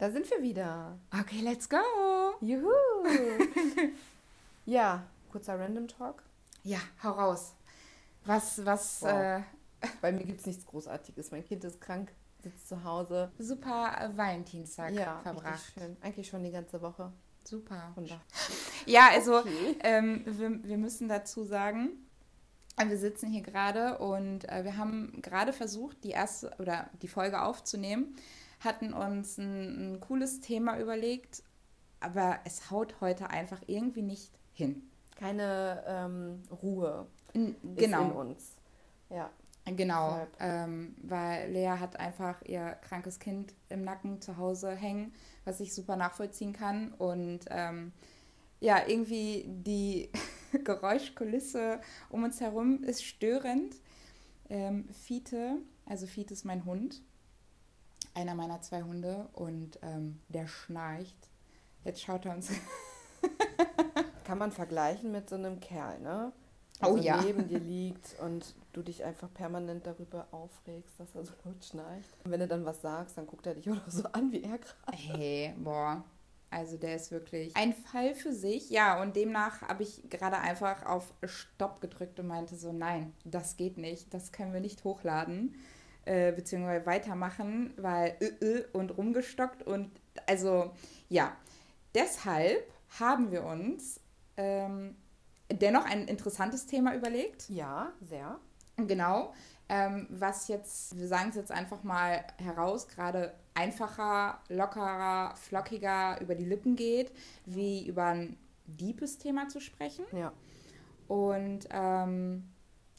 Da sind wir wieder. Okay, let's go. Juhu. ja, kurzer Random Talk. Ja, hau raus. Was, was, Wow. äh, Bei mir gibt es nichts Großartiges. Mein Kind ist krank, sitzt zu Hause. super Valentinstag ja, verbracht. schön. Eigentlich schon die ganze Woche. Super. Da. Ja, also Okay. ähm, wir, wir müssen dazu sagen, äh, wir sitzen hier gerade und äh, wir haben gerade versucht, die erste oder die Folge aufzunehmen, hatten uns ein, ein cooles Thema überlegt, aber es haut heute einfach irgendwie nicht hin. Keine ähm, Ruhe N ist in genau, uns. Ja. genau, ähm, weil Lea hat einfach ihr krankes Kind im Nacken zu Hause hängen, was ich super nachvollziehen kann und ähm, ja, irgendwie die Geräuschkulisse um uns herum ist störend. Ähm, Fiete, also Fiete ist mein Hund, einer meiner zwei Hunde und ähm, der schnarcht. Jetzt schaut er uns. Kann man vergleichen mit so einem Kerl, ne? Oh Also ja. neben dir liegt und du dich einfach permanent darüber aufregst, dass er so laut schnarcht. Und wenn du dann was sagst, dann guckt er dich auch so an wie er gerade. Hey, boah. Also der ist wirklich ein Fall für sich. Ja, und demnach habe ich gerade einfach auf Stopp gedrückt und meinte so, nein, das geht nicht, das können wir nicht hochladen, äh, beziehungsweise weitermachen, weil äh, äh, und rumgestockt und also ja, deshalb haben wir uns ähm, dennoch ein interessantes Thema überlegt. Ja, sehr. Genau. Ähm, was jetzt, wir sagen es jetzt einfach mal heraus, gerade einfacher, lockerer, flockiger über die Lippen geht, wie über ein deepes Thema zu sprechen. Ja. Und ähm,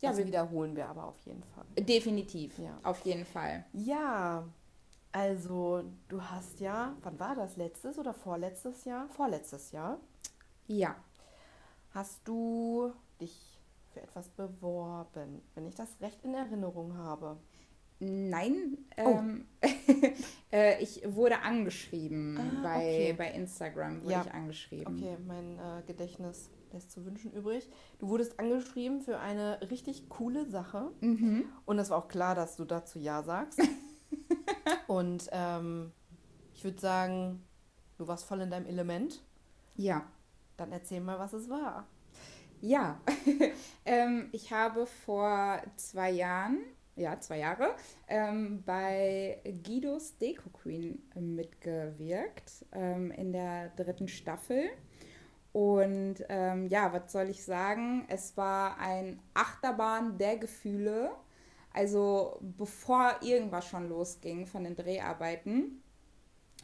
ja, das wir, wiederholen wir aber auf jeden Fall. definitiv, Ja. auf jeden Fall. Ja, also du hast ja, wann war das? Letztes oder vorletztes Jahr? Vorletztes Jahr. Ja, Hast du dich für etwas beworben, wenn ich das recht in Erinnerung habe? nein, Oh. ähm, äh, ich wurde angeschrieben Ah, bei, okay. bei Instagram, wurde Ja. ich angeschrieben. Okay, mein äh, Gedächtnis lässt zu wünschen übrig. Du wurdest angeschrieben für eine richtig coole Sache. Mhm. Und es war auch klar, dass du dazu Ja sagst. Und ähm, ich würde sagen, du warst voll in deinem Element. Ja. Dann erzähl mal, was es war. Ja, ähm, ich habe vor zwei Jahren, ja, zwei Jahre, ähm, bei Guidos Deko Queen mitgewirkt ähm, in der dritten Staffel. Und ähm, ja, was soll ich sagen? Es war ein Achterbahn der Gefühle. Also bevor irgendwas schon losging von den Dreharbeiten.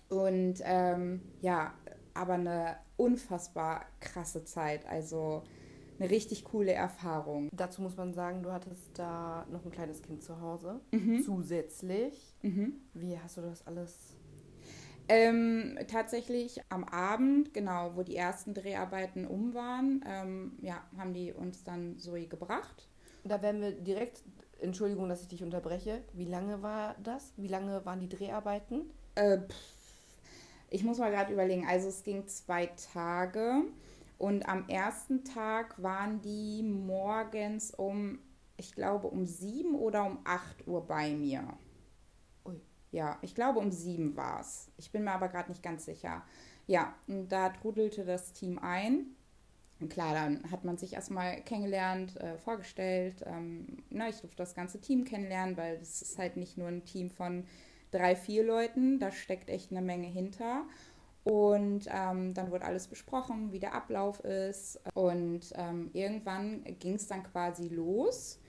Und ähm, ja, aber eine unfassbar krasse Zeit. Also eine richtig coole Erfahrung. Dazu muss man sagen, du hattest da noch ein kleines Kind zu Hause. Mhm. Zusätzlich. Mhm. Wie hast du das alles? Ähm, tatsächlich am Abend, genau, wo die ersten Dreharbeiten um waren, ähm, ja, haben die uns dann Zoe gebracht. Da werden wir direkt, Entschuldigung, dass ich dich unterbreche. Wie lange war das? Wie lange waren die Dreharbeiten? Äh, ich muss mal gerade überlegen, also es ging zwei Tage und am ersten Tag waren die morgens um, ich glaube, um sieben oder um acht Uhr bei mir. Ja, ich glaube um sieben war es. Ich bin mir aber gerade nicht ganz sicher. Ja, und da trudelte das Team ein. Und klar, dann hat man sich erstmal kennengelernt, äh, vorgestellt. Ähm, na, ich durfte das ganze Team kennenlernen, weil das ist halt nicht nur ein Team von drei, vier Leuten, da steckt echt eine Menge hinter. Und ähm, dann wurde alles besprochen, wie der Ablauf ist. Und ähm, irgendwann ging es dann quasi los.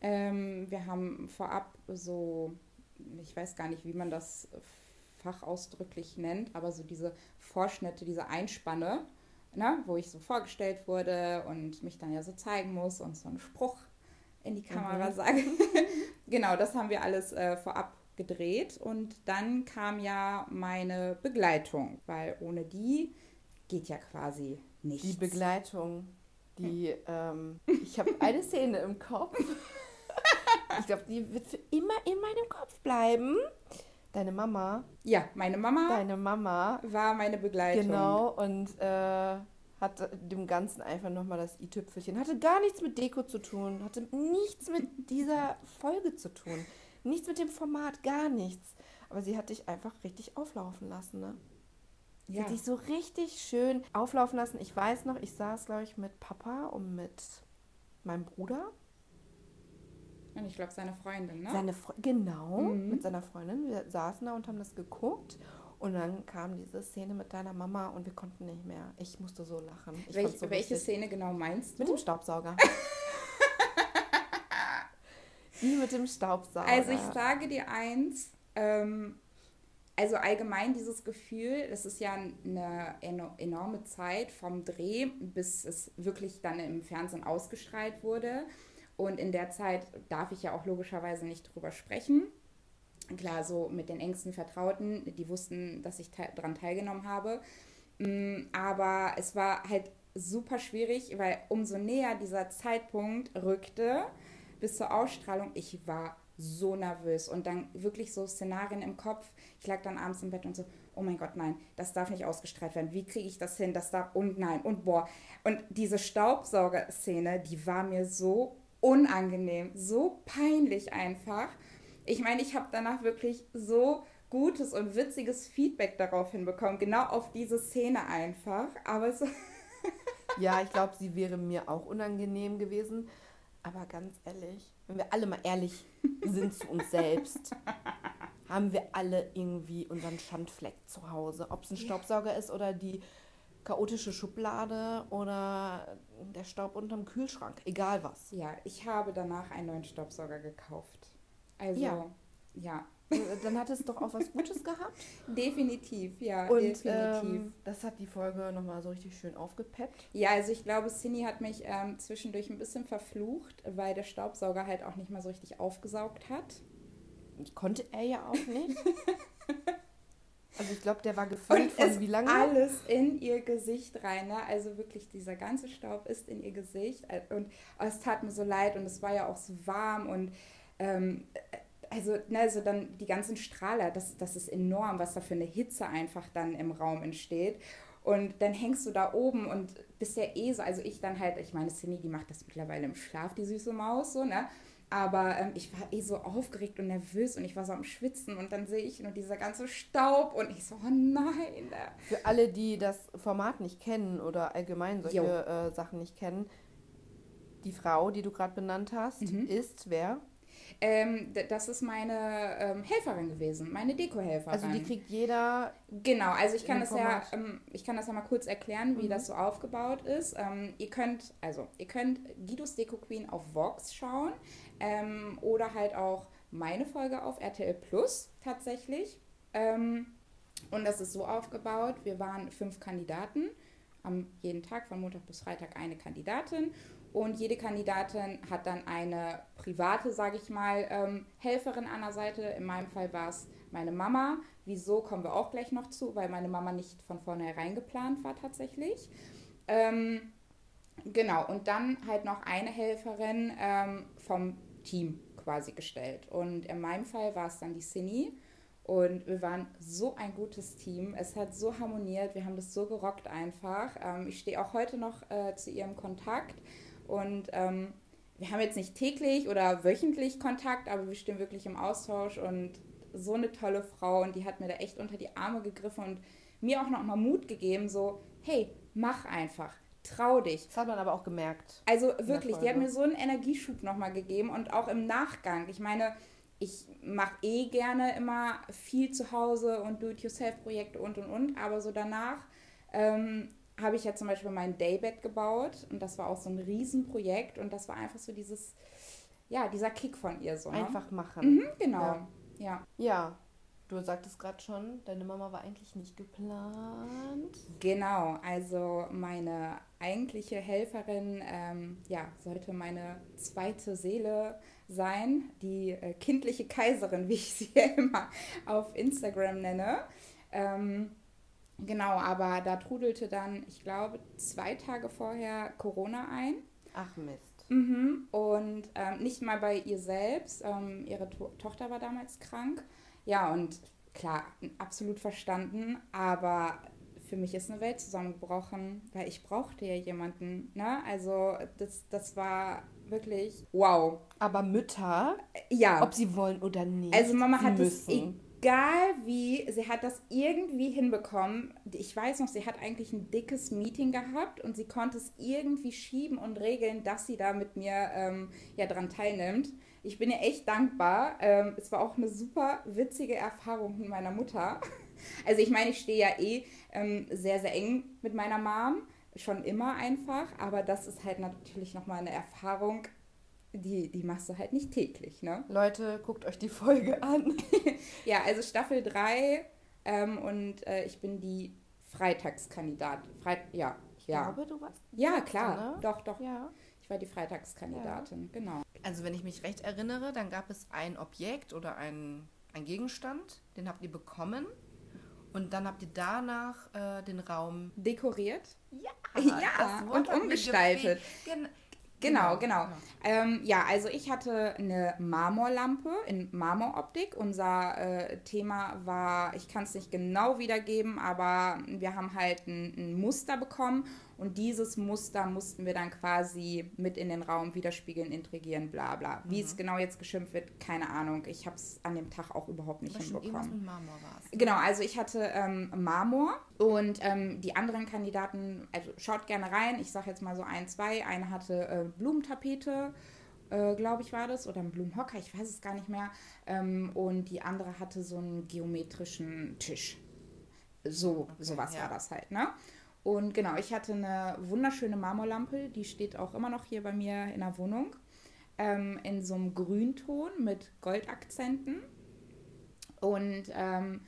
Ähm, wir haben vorab so, ich weiß gar nicht, wie man das fachausdrücklich nennt, aber so diese Vorschnitte, diese Einspanne, ne, wo ich so vorgestellt wurde und mich dann ja so zeigen muss und so einen Spruch in die Kamera Mhm. sage. genau, das haben wir alles äh, vorab gedreht und dann kam ja meine Begleitung, weil ohne die geht ja quasi nichts. Die Begleitung, die, ähm, ich habe eine Szene im Kopf. ich glaube, die wird für immer in meinem Kopf bleiben. Deine Mama, ja, meine Mama deine Mama, war meine Begleitung. genau, und äh, hat dem Ganzen einfach nochmal das i-Tüpfelchen. Hatte gar nichts mit Deko zu tun, hatte nichts mit dieser Folge zu tun. Nichts mit dem Format, gar nichts. Aber sie hat dich einfach richtig auflaufen lassen, ne? Sie Ja. hat dich so richtig schön auflaufen lassen. Ich weiß noch, ich saß, glaube ich, mit Papa und mit meinem Bruder. Und ich glaube, seine Freundin, ne? Seine Fre genau, Mhm. mit seiner Freundin. Wir saßen da und haben das geguckt. Und dann kam diese Szene mit deiner Mama und wir konnten nicht mehr. Ich musste so lachen. Ich Welch, so welche. Szene genau meinst Mit du? dem Staubsauger. Die mit dem Staubsauger. Also ich sage dir eins, ähm, also allgemein dieses Gefühl, das ist ja eine eno- enorme Zeit vom Dreh, bis es wirklich dann im Fernsehen ausgestrahlt wurde. Und in der Zeit darf ich ja auch logischerweise nicht drüber sprechen. Klar, so mit den engsten Vertrauten, die wussten, dass ich te daran teilgenommen habe. Mm, Aber es war halt super schwierig, weil umso näher dieser Zeitpunkt rückte, bis zur Ausstrahlung, ich war so nervös und dann wirklich so Szenarien im Kopf. Ich lag dann abends im Bett und so, oh mein Gott, nein, das darf nicht ausgestrahlt werden. Wie kriege ich das hin? Das darf und nein und boah. Und diese Staubsauger-Szene, die war mir so unangenehm, so peinlich einfach. Ich meine, ich habe danach wirklich so gutes und witziges Feedback darauf hinbekommen, genau auf diese Szene einfach. Aber es Ja, ich glaube, sie wäre mir auch unangenehm gewesen. Aber ganz ehrlich, wenn wir alle mal ehrlich sind zu uns selbst, haben wir alle irgendwie unseren Schandfleck zu Hause. Ob es ein Staubsauger ist oder die chaotische Schublade oder der Staub unterm Kühlschrank. Egal was. Ja, ich habe danach einen neuen Staubsauger gekauft. Also, Ja. ja, Äh, Dann hat es doch auch was Gutes gehabt. definitiv, ja, Und definitiv. ähm, das hat die Folge nochmal so richtig schön aufgepeppt. ja, also ich glaube, Cindy hat mich ähm, zwischendurch ein bisschen verflucht, weil der Staubsauger halt auch nicht mal so richtig aufgesaugt hat. Konnte er ja auch nicht. Also ich glaube, der war gefüllt von es wie lange? alles in ihr Gesicht rein. Ne? Also wirklich, dieser ganze Staub ist in ihr Gesicht. Und es tat mir so leid und es war ja auch so warm und ähm, also, ne, also dann die ganzen Strahler, das, das ist enorm, was da für eine Hitze einfach dann im Raum entsteht. Und dann hängst du da oben und bist ja eh so, also ich dann halt, ich meine, Cindy, die macht das mittlerweile im Schlaf, die süße Maus, so, ne? Aber ähm, ich war eh so aufgeregt und nervös und ich war so am Schwitzen und dann sehe ich nur dieser ganze Staub und ich so, oh nein. äh. Für alle, die das Format nicht kennen oder allgemein solche äh, Sachen nicht kennen, die Frau, die du gerade benannt hast, Mhm. ist wer? Ähm, das ist meine ähm, Helferin gewesen, meine Deko-Helferin. Also die kriegt jeder. Genau, also ich kann das ja, Format. ähm, ich kann das ja mal kurz erklären, wie Mhm. das so aufgebaut ist. Ähm, ihr könnt, also ihr könnt Guidos Deko Queen auf Vox schauen ähm, oder halt auch meine Folge auf RTL Plus tatsächlich. Ähm, und das ist so aufgebaut, wir waren fünf Kandidaten, am jeden Tag von Montag bis Freitag eine Kandidatin und jede Kandidatin hat dann eine private, sage ich mal, ähm, Helferin an der Seite. In meinem Fall war es meine Mama. Wieso kommen wir auch gleich noch zu, weil meine Mama nicht von vornherein geplant war tatsächlich. Ähm, genau, und dann halt noch eine Helferin ähm, vom Team quasi gestellt. Und in meinem Fall war es dann die Cindy. Und wir waren so ein gutes Team. Es hat so harmoniert. Wir haben das so gerockt einfach. Ähm, ich stehe auch heute noch äh, zu ihrem Kontakt. Und ähm, wir haben jetzt nicht täglich oder wöchentlich Kontakt, aber wir stehen wirklich im Austausch. Und so eine tolle Frau. Und die hat mir da echt unter die Arme gegriffen und mir auch nochmal Mut gegeben. So, hey, mach einfach. Trau dich. Das hat man aber auch gemerkt. Also wirklich, die hat mir so einen Energieschub nochmal gegeben und auch im Nachgang. Ich meine, ich mache eh gerne immer viel zu Hause und Do-it-yourself-Projekte und und und, aber so danach ähm, habe ich ja zum Beispiel mein Daybed gebaut und das war auch so ein Riesenprojekt und das war einfach so dieses, ja, dieser Kick von ihr so. Ne? Einfach machen. Mhm, genau. Ja. Ja. Ja, du sagtest gerade schon, deine Mama war eigentlich nicht geplant. Genau, also meine eigentliche Helferin, ähm, ja, sollte meine zweite Seele sein, die äh, kindliche Kaiserin, wie ich sie ja immer auf Instagram nenne. Ähm, genau, aber da trudelte dann, ich glaube, zwei Tage vorher Corona ein. Ach Mist. Mhm. Und ähm, nicht mal bei ihr selbst. Ähm, ihre to Tochter war damals krank. Ja, und klar, absolut verstanden. Aber für mich ist eine Welt zusammengebrochen, weil ich brauchte ja jemanden. Ne? Also das, das war wirklich wow. Aber Mütter, Ja. ob sie wollen oder nicht, Also Mama hat es egal wie, sie hat das irgendwie hinbekommen. Ich weiß noch, sie hat eigentlich ein dickes Meeting gehabt und sie konnte es irgendwie schieben und regeln, dass sie da mit mir ähm, ja dran teilnimmt. Ich bin ihr echt dankbar. Ähm, es war auch eine super witzige Erfahrung mit meiner Mutter. Also ich meine, ich stehe ja eh ähm, sehr, sehr eng mit meiner Mom. Schon immer einfach. Aber das ist halt natürlich nochmal eine Erfahrung, die, die machst du halt nicht täglich, ne? Leute, guckt euch die Folge an. ja, also Staffel 3 ähm, und äh, ich bin die Freitagskandidatin. Freit ja, ich ja. glaube, du warst. Ja, klar. Ne? Doch, doch. Ja. Ich war die Freitagskandidatin, ja. genau. Also wenn ich mich recht erinnere, dann gab es ein Objekt oder ein, ein Gegenstand, den habt ihr bekommen. Und dann habt ihr danach äh, den Raum dekoriert. Ja, ja und umgestaltet. Gen Genau, genau. genau. Ähm, ja, also ich hatte eine Marmorlampe in Marmoroptik. Unser äh, Thema war, ich kann es nicht genau wiedergeben, aber wir haben halt ein, ein Muster bekommen und dieses Muster mussten wir dann quasi mit in den Raum widerspiegeln, intrigieren, bla bla. Wie mhm. es genau jetzt geschimpft wird, keine Ahnung. Ich habe es an dem Tag auch überhaupt nicht Aber hinbekommen. Mit Marmor war's. Genau, also ich hatte ähm, Marmor und ähm, die anderen Kandidaten, also schaut gerne rein. Ich sage jetzt mal so ein, zwei. Eine hatte äh, Blumentapete. Äh, glaube ich, war das, oder ein Blumenhocker, ich weiß es gar nicht mehr. Ähm, und die andere hatte so einen geometrischen Tisch. So, okay, sowas ja. war das halt, ne? Und genau, ich hatte eine wunderschöne Marmorlampe, die steht auch immer noch hier bei mir in der Wohnung. Ähm, in so einem Grünton mit Goldakzenten. Und ähm,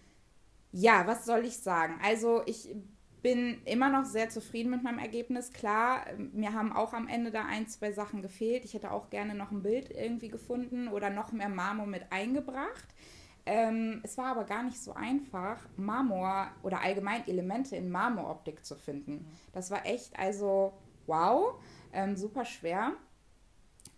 ja, was soll ich sagen? Also ich bin immer noch sehr zufrieden mit meinem Ergebnis. Klar, mir haben auch am Ende da ein, zwei Sachen gefehlt. Ich hätte auch gerne noch ein Bild irgendwie gefunden oder noch mehr Marmor mit eingebracht. Ähm, es war aber gar nicht so einfach, Marmor oder allgemein Elemente in Marmoroptik zu finden. Das war echt, also wow, ähm, super schwer.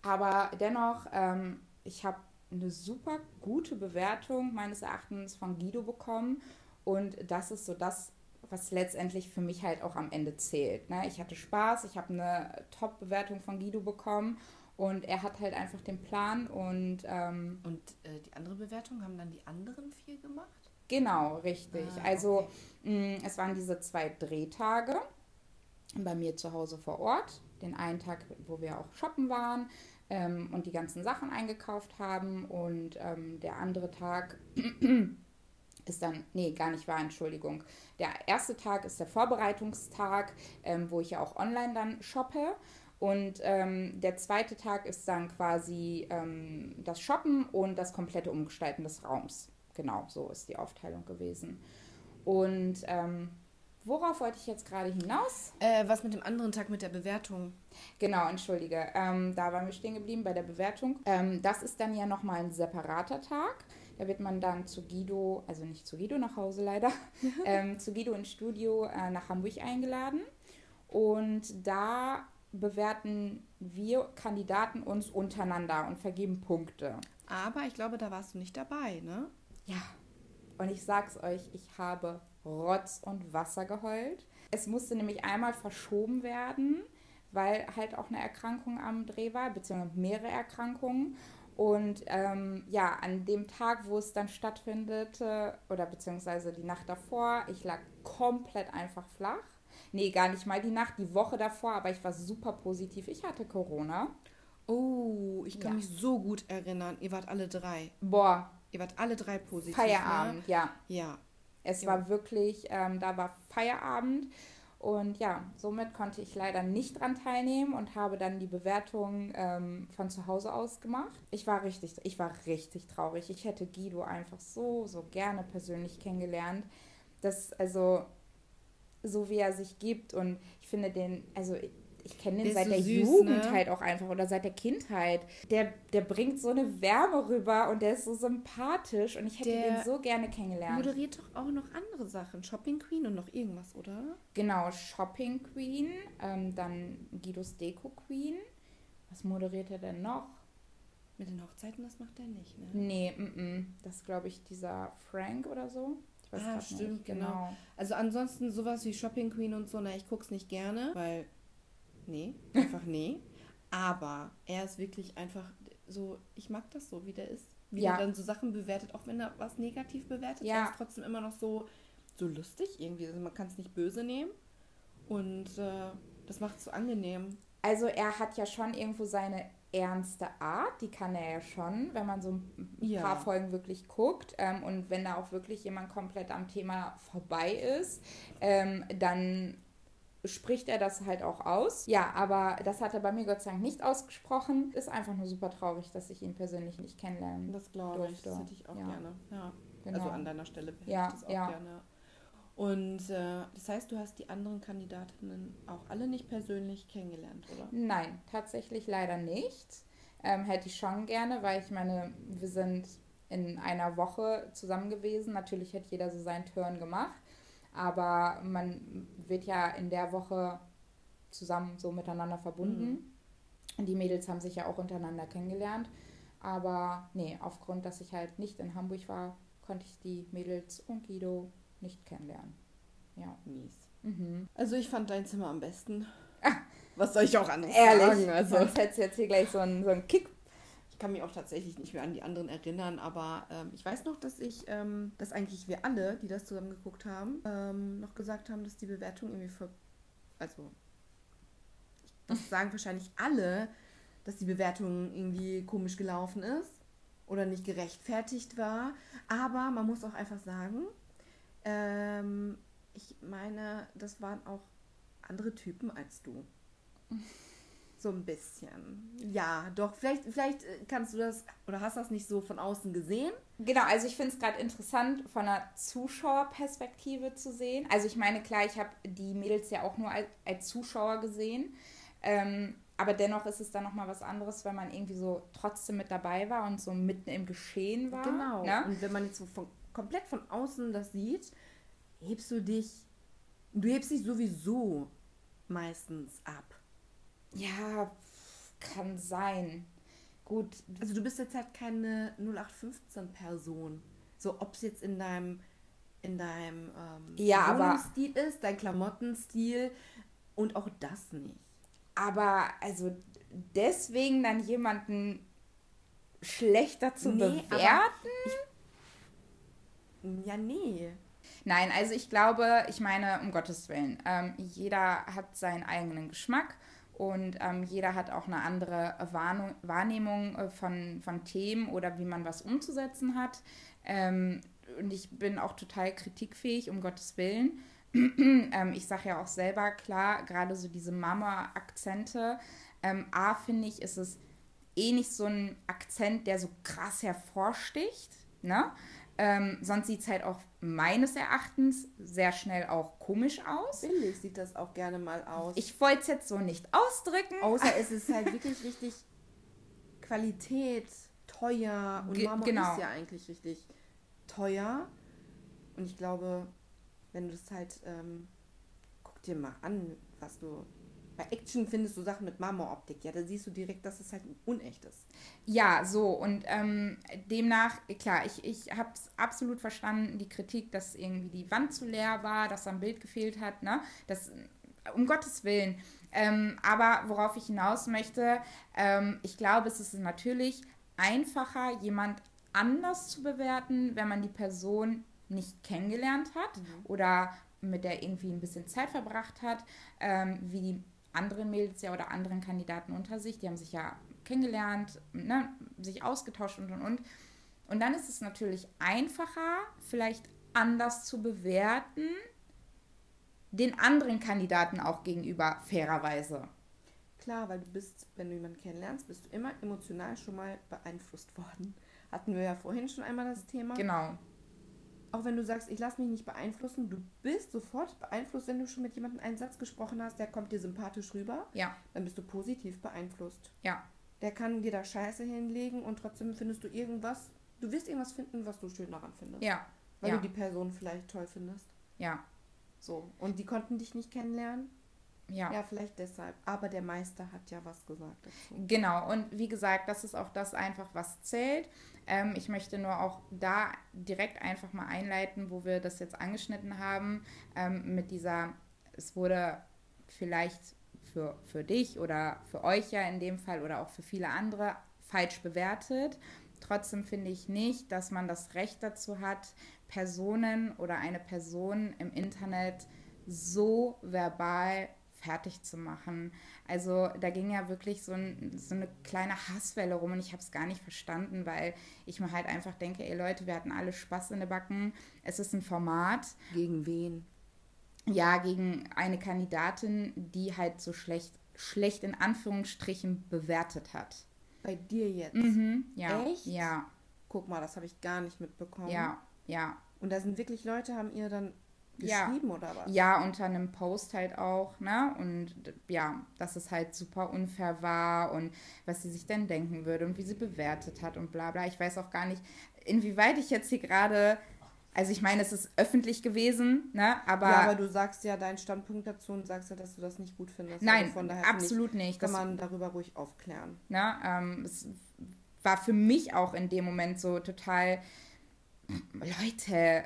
Aber dennoch, ähm, ich habe eine super gute Bewertung meines Erachtens von Guido bekommen. Und das ist so das, was letztendlich für mich halt auch am Ende zählt. Ne? Ich hatte Spaß, ich habe eine Top-Bewertung von Guido bekommen und er hat halt einfach den Plan und. Ähm, und äh, die andere Bewertung haben dann die anderen vier gemacht? Genau, richtig. Ah, also okay. mh, es waren diese zwei Drehtage bei mir zu Hause vor Ort. Den einen Tag, wo wir auch shoppen waren ähm, und die ganzen Sachen eingekauft haben. Und ähm, der andere Tag ist dann, nee, gar nicht wahr, Entschuldigung. Der erste Tag ist der Vorbereitungstag, ähm, wo ich ja auch online dann shoppe. Und ähm, der zweite Tag ist dann quasi ähm, das Shoppen und das komplette Umgestalten des Raums. Genau, so ist die Aufteilung gewesen. Und ähm, worauf wollte ich jetzt gerade hinaus? Äh, was mit dem anderen Tag mit der Bewertung? Genau, entschuldige. Ähm, da waren wir stehen geblieben bei der Bewertung. Ähm, das ist dann ja nochmal ein separater Tag. Da wird man dann zu Guido, also nicht zu Guido nach Hause leider, ähm, zu Guido ins Studio äh, nach Hamburg eingeladen. Und da bewerten wir Kandidaten uns untereinander und vergeben Punkte. Aber ich glaube, da warst du nicht dabei, ne? Ja. Und ich sag's euch, ich habe Rotz und Wasser geheult. Es musste nämlich einmal verschoben werden, weil halt auch eine Erkrankung am Dreh war, beziehungsweise mehrere Erkrankungen. Und ähm, ja, an dem Tag, wo es dann stattfindet, oder beziehungsweise die Nacht davor, ich lag komplett einfach flach Nee, gar nicht mal die Nacht, die Woche davor, aber ich war super positiv. Ich hatte Corona. Oh, ich kann ja. mich so gut erinnern. Ihr wart alle drei. Boah. Ihr wart alle drei positiv. Feierabend, ne? ja. Ja. Es ja. war wirklich, ähm, da war Feierabend. Und ja, somit konnte ich leider nicht dran teilnehmen und habe dann die Bewertung ähm, von zu Hause aus gemacht. Ich war richtig, ich war richtig traurig. Ich hätte Guido einfach so, so gerne persönlich kennengelernt. Das, also, so wie er sich gibt. Und ich finde den, also ich, ich kenne den seit so der süß, Jugend ne? halt auch einfach oder seit der Kindheit. Der, der bringt so eine Wärme rüber und der ist so sympathisch und ich hätte der den so gerne kennengelernt. Moderiert doch auch noch andere Sachen. Shopping Queen und noch irgendwas, oder? Genau, Shopping Queen, ähm, dann Guidos Deko Queen. Was moderiert er denn noch? Mit den Hochzeiten, das macht er nicht, ne? Nee, m -m. das glaube ich dieser Frank oder so. Ich weiß ah, stimmt, nicht. genau. genau. Also ansonsten sowas wie Shopping Queen und so, na, ich guck's nicht gerne, weil, nee, einfach nee. Aber er ist wirklich einfach so, ich mag das so, wie der ist. wie Ja. er dann so Sachen bewertet, auch wenn er was negativ bewertet, Ja. er ist trotzdem immer noch so, so lustig irgendwie. Also man kann es nicht böse nehmen. Und äh, das macht es so angenehm. Also er hat ja schon irgendwo seine ernste Art, die kann er ja schon, wenn man so ein Ja. paar Folgen wirklich guckt. Ähm, und wenn da auch wirklich jemand komplett am Thema vorbei ist, ähm, dann spricht er das halt auch aus. Ja, aber das hat er bei mir Gott sei Dank nicht ausgesprochen. Ist einfach nur super traurig, dass ich ihn persönlich nicht kennenlernen. Das glaube ich. Das hätte ich auch Ja. gerne. Ja. Genau. Also an deiner Stelle hätte Ja, ich das auch ja. gerne. Und äh, das heißt, du hast die anderen Kandidatinnen auch alle nicht persönlich kennengelernt, oder? Nein, tatsächlich leider nicht. Ähm, hätte ich schon gerne, weil ich meine, wir sind in einer Woche zusammen gewesen. Natürlich hat jeder so seinen Turn gemacht, aber man wird ja in der Woche zusammen so miteinander verbunden. Und die Mädels haben sich ja auch untereinander kennengelernt. Aber nee, aufgrund, dass ich halt nicht in Hamburg war, konnte ich die Mädels und Guido nicht kennenlernen. Ja. Mies. Mhm. Also ich fand dein Zimmer am besten. Was soll ich auch anderes Ehrlich, sagen? Also sonst hättest du jetzt hier gleich so einen, so einen Kick ich kann mich auch tatsächlich nicht mehr an die anderen erinnern, aber ähm, ich weiß noch, dass ich, ähm, dass eigentlich wir alle, die das zusammen geguckt haben, ähm, noch gesagt haben, dass die Bewertung irgendwie für, also das sagen wahrscheinlich alle, dass die Bewertung irgendwie komisch gelaufen ist oder nicht gerechtfertigt war. Aber man muss auch einfach sagen, ähm, ich meine, das waren auch andere Typen als du. So ein bisschen. Ja, doch, vielleicht, vielleicht äh, kannst du das oder hast das nicht so von außen gesehen. Genau, also ich finde es gerade interessant, von einer Zuschauerperspektive zu sehen. Also ich meine, klar, ich habe die Mädels ja auch nur als, als Zuschauer gesehen. Ähm, aber dennoch ist es dann nochmal was anderes, wenn man irgendwie so trotzdem mit dabei war und so mitten im Geschehen war. Genau. Ne? Und wenn man jetzt so von, komplett von außen das sieht, hebst du dich, du hebst dich sowieso meistens ab. Ja, kann sein. Gut, Also du bist jetzt halt keine 0815-Person. So, ob es jetzt in deinem, in deinem ähm, Ja, aber- Wohnungsstil ist, dein Klamottenstil und auch das nicht. aber also deswegen dann jemanden schlechter zu Nee, bewerten? aber Ja, nee. Nein, also ich glaube, ich meine, um Gottes Willen, ähm, jeder hat seinen eigenen Geschmack und ähm, jeder hat auch eine andere Wahrnehmung, Wahrnehmung äh, von, von Themen oder wie man was umzusetzen hat. Ähm, und ich bin auch total kritikfähig, um Gottes Willen. ähm, ich sage ja auch selber, klar, gerade so diese Mama-Akzente. Ähm, A, finde ich, ist es eh nicht so ein Akzent, der so krass hervorsticht. Ne? Ähm, sonst sieht es halt auch meines Erachtens sehr schnell auch komisch aus. Billig sieht das auch gerne mal aus. Ich wollte es jetzt so nicht ausdrücken. Außer es ist halt wirklich richtig Qualität, teuer. Und Ge- Marmor genau. ist ja eigentlich richtig teuer. Und ich glaube, wenn du es halt, ähm, guck dir mal an, was du. Bei Action findest du Sachen mit Marmoroptik. Ja, da siehst du direkt, dass es halt unecht ist. Ja, so und ähm, demnach, klar, ich, ich habe es absolut verstanden, die Kritik, dass irgendwie die Wand zu leer war, dass am Bild gefehlt hat, ne? Das, um Gottes Willen. Ähm, aber worauf ich hinaus möchte, ähm, ich glaube, es ist natürlich einfacher, jemand anders zu bewerten, wenn man die Person nicht kennengelernt hat oder mit der irgendwie ein bisschen Zeit verbracht hat, ähm, wie die anderen Mädels ja oder anderen Kandidaten unter sich. Die haben sich ja kennengelernt, ne, sich ausgetauscht und und und. Und dann ist es natürlich einfacher, vielleicht anders zu bewerten, den anderen Kandidaten auch gegenüber fairerweise. Klar, weil du bist, wenn du jemanden kennenlernst, bist du immer emotional schon mal beeinflusst worden. Hatten wir ja vorhin schon einmal das Thema. Genau. Auch wenn du sagst, ich lasse mich nicht beeinflussen, du bist sofort beeinflusst, wenn du schon mit jemandem einen Satz gesprochen hast, der kommt dir sympathisch rüber, Ja, dann bist du positiv beeinflusst. ja, Der kann dir da Scheiße hinlegen und trotzdem findest du irgendwas, du wirst irgendwas finden, was du schön daran findest. ja, Weil ja. du die Person vielleicht toll findest. ja, So. Und die konnten dich nicht kennenlernen? Ja. Ja, vielleicht deshalb. Aber der Meister hat ja was gesagt dazu. Genau, und wie gesagt, das ist auch das einfach, was zählt. Ähm, ich möchte nur auch da direkt einfach mal einleiten, wo wir das jetzt angeschnitten haben, ähm, mit dieser, es wurde vielleicht für, für dich oder für euch ja in dem Fall oder auch für viele andere falsch bewertet. trotzdem finde ich nicht, dass man das Recht dazu hat, Personen oder eine Person im Internet so verbal fertig zu machen. Also da ging ja wirklich so, ein, so eine kleine Hasswelle rum und ich habe es gar nicht verstanden, weil ich mir halt einfach denke, ey Leute, wir hatten alle Spaß in den Backen. Es ist ein Format. Gegen wen? Ja, gegen eine Kandidatin, die halt so schlecht, schlecht in Anführungsstrichen bewertet hat. Bei dir jetzt? Mhm, ja. Echt? Ja, Guck mal, das habe ich gar nicht mitbekommen. ja, ja. Und da sind wirklich Leute, haben ihr dann Ja. geschrieben oder was? Ja, unter einem Post halt auch, ne? Und ja, dass es halt super unfair war und was sie sich denn denken würde und wie sie bewertet hat und bla bla. Ich weiß auch gar nicht, inwieweit ich jetzt hier gerade, also ich meine, es ist öffentlich gewesen, ne? Aber, ja, aber du sagst ja deinen Standpunkt dazu und sagst ja, dass du das nicht gut findest. nein, Also von daher finde absolut nicht. Ich, kann man darüber ruhig aufklären. ne? ähm, es war für mich auch in dem Moment so total, Leute,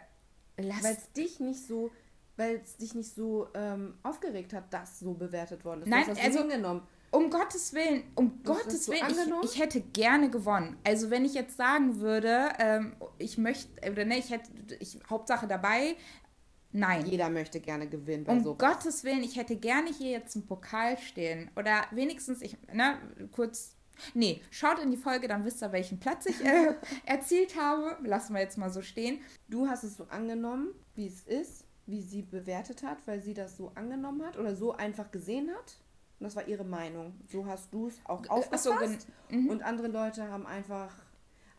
Weil es dich nicht so, weil es dich nicht so ähm, aufgeregt hat, dass so bewertet worden ist. Nein, du hast also- so hingenommen. Um Gottes Willen, um hast Gottes Willen, ich, ich hätte gerne gewonnen. Also wenn ich jetzt sagen würde, ähm, ich möchte, oder ne, ich hätte, ich, Hauptsache dabei, nein. Jeder möchte gerne gewinnen Um so. Gottes Willen, ich hätte gerne hier jetzt einen Pokal stehen. Oder wenigstens, ich, ne, kurz, nee, schaut in die Folge, dann wisst ihr, welchen Platz ich äh, erzielt habe. Lassen wir jetzt mal so stehen. Du hast es so angenommen, wie es ist, wie sie bewertet hat, weil sie das so angenommen hat oder so einfach gesehen hat. Und das war ihre Meinung. So hast du es auch aufgefasst. Ach so, mhm. Und andere Leute haben einfach.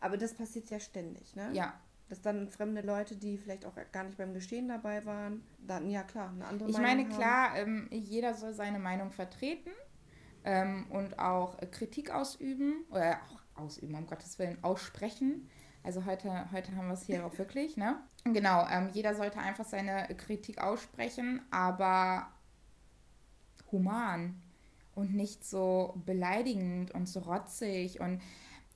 Aber das passiert ja ständig, ne? Ja, Dass dann fremde Leute, die vielleicht auch gar nicht beim Geschehen dabei waren, dann, ja klar, eine andere Ich Meinung meine, haben. klar, ähm, jeder soll seine Meinung vertreten ähm, und auch äh, Kritik ausüben, oder auch ausüben, um Gottes Willen, aussprechen. Also heute, heute haben wir es hier auch wirklich, ne? Genau, ähm, jeder sollte einfach seine Kritik aussprechen, aber human und nicht so beleidigend und so rotzig und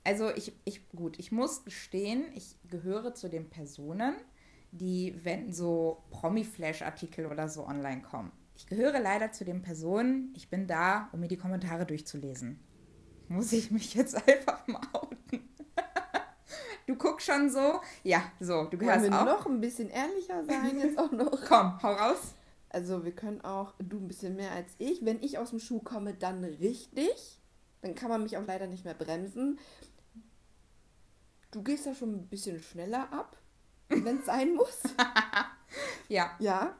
also ich, ich, gut, ich muss gestehen, ich gehöre zu den Personen, die, wenn so Promi-Flash-Artikel oder so online kommen. Ich gehöre leider zu den Personen, ich bin da, um mir die Kommentare durchzulesen. Muss ich mich jetzt einfach mal outen. Du guckst schon so, ja, so, du gehörst wir auch. noch ein bisschen ehrlicher sein jetzt auch noch? Komm, hau raus. Also wir können auch, du ein bisschen mehr als ich. Wenn ich aus dem Schuh komme, dann richtig. Dann kann man mich auch leider nicht mehr bremsen. Du gehst da schon ein bisschen schneller ab, wenn es sein muss. Ja, Ja.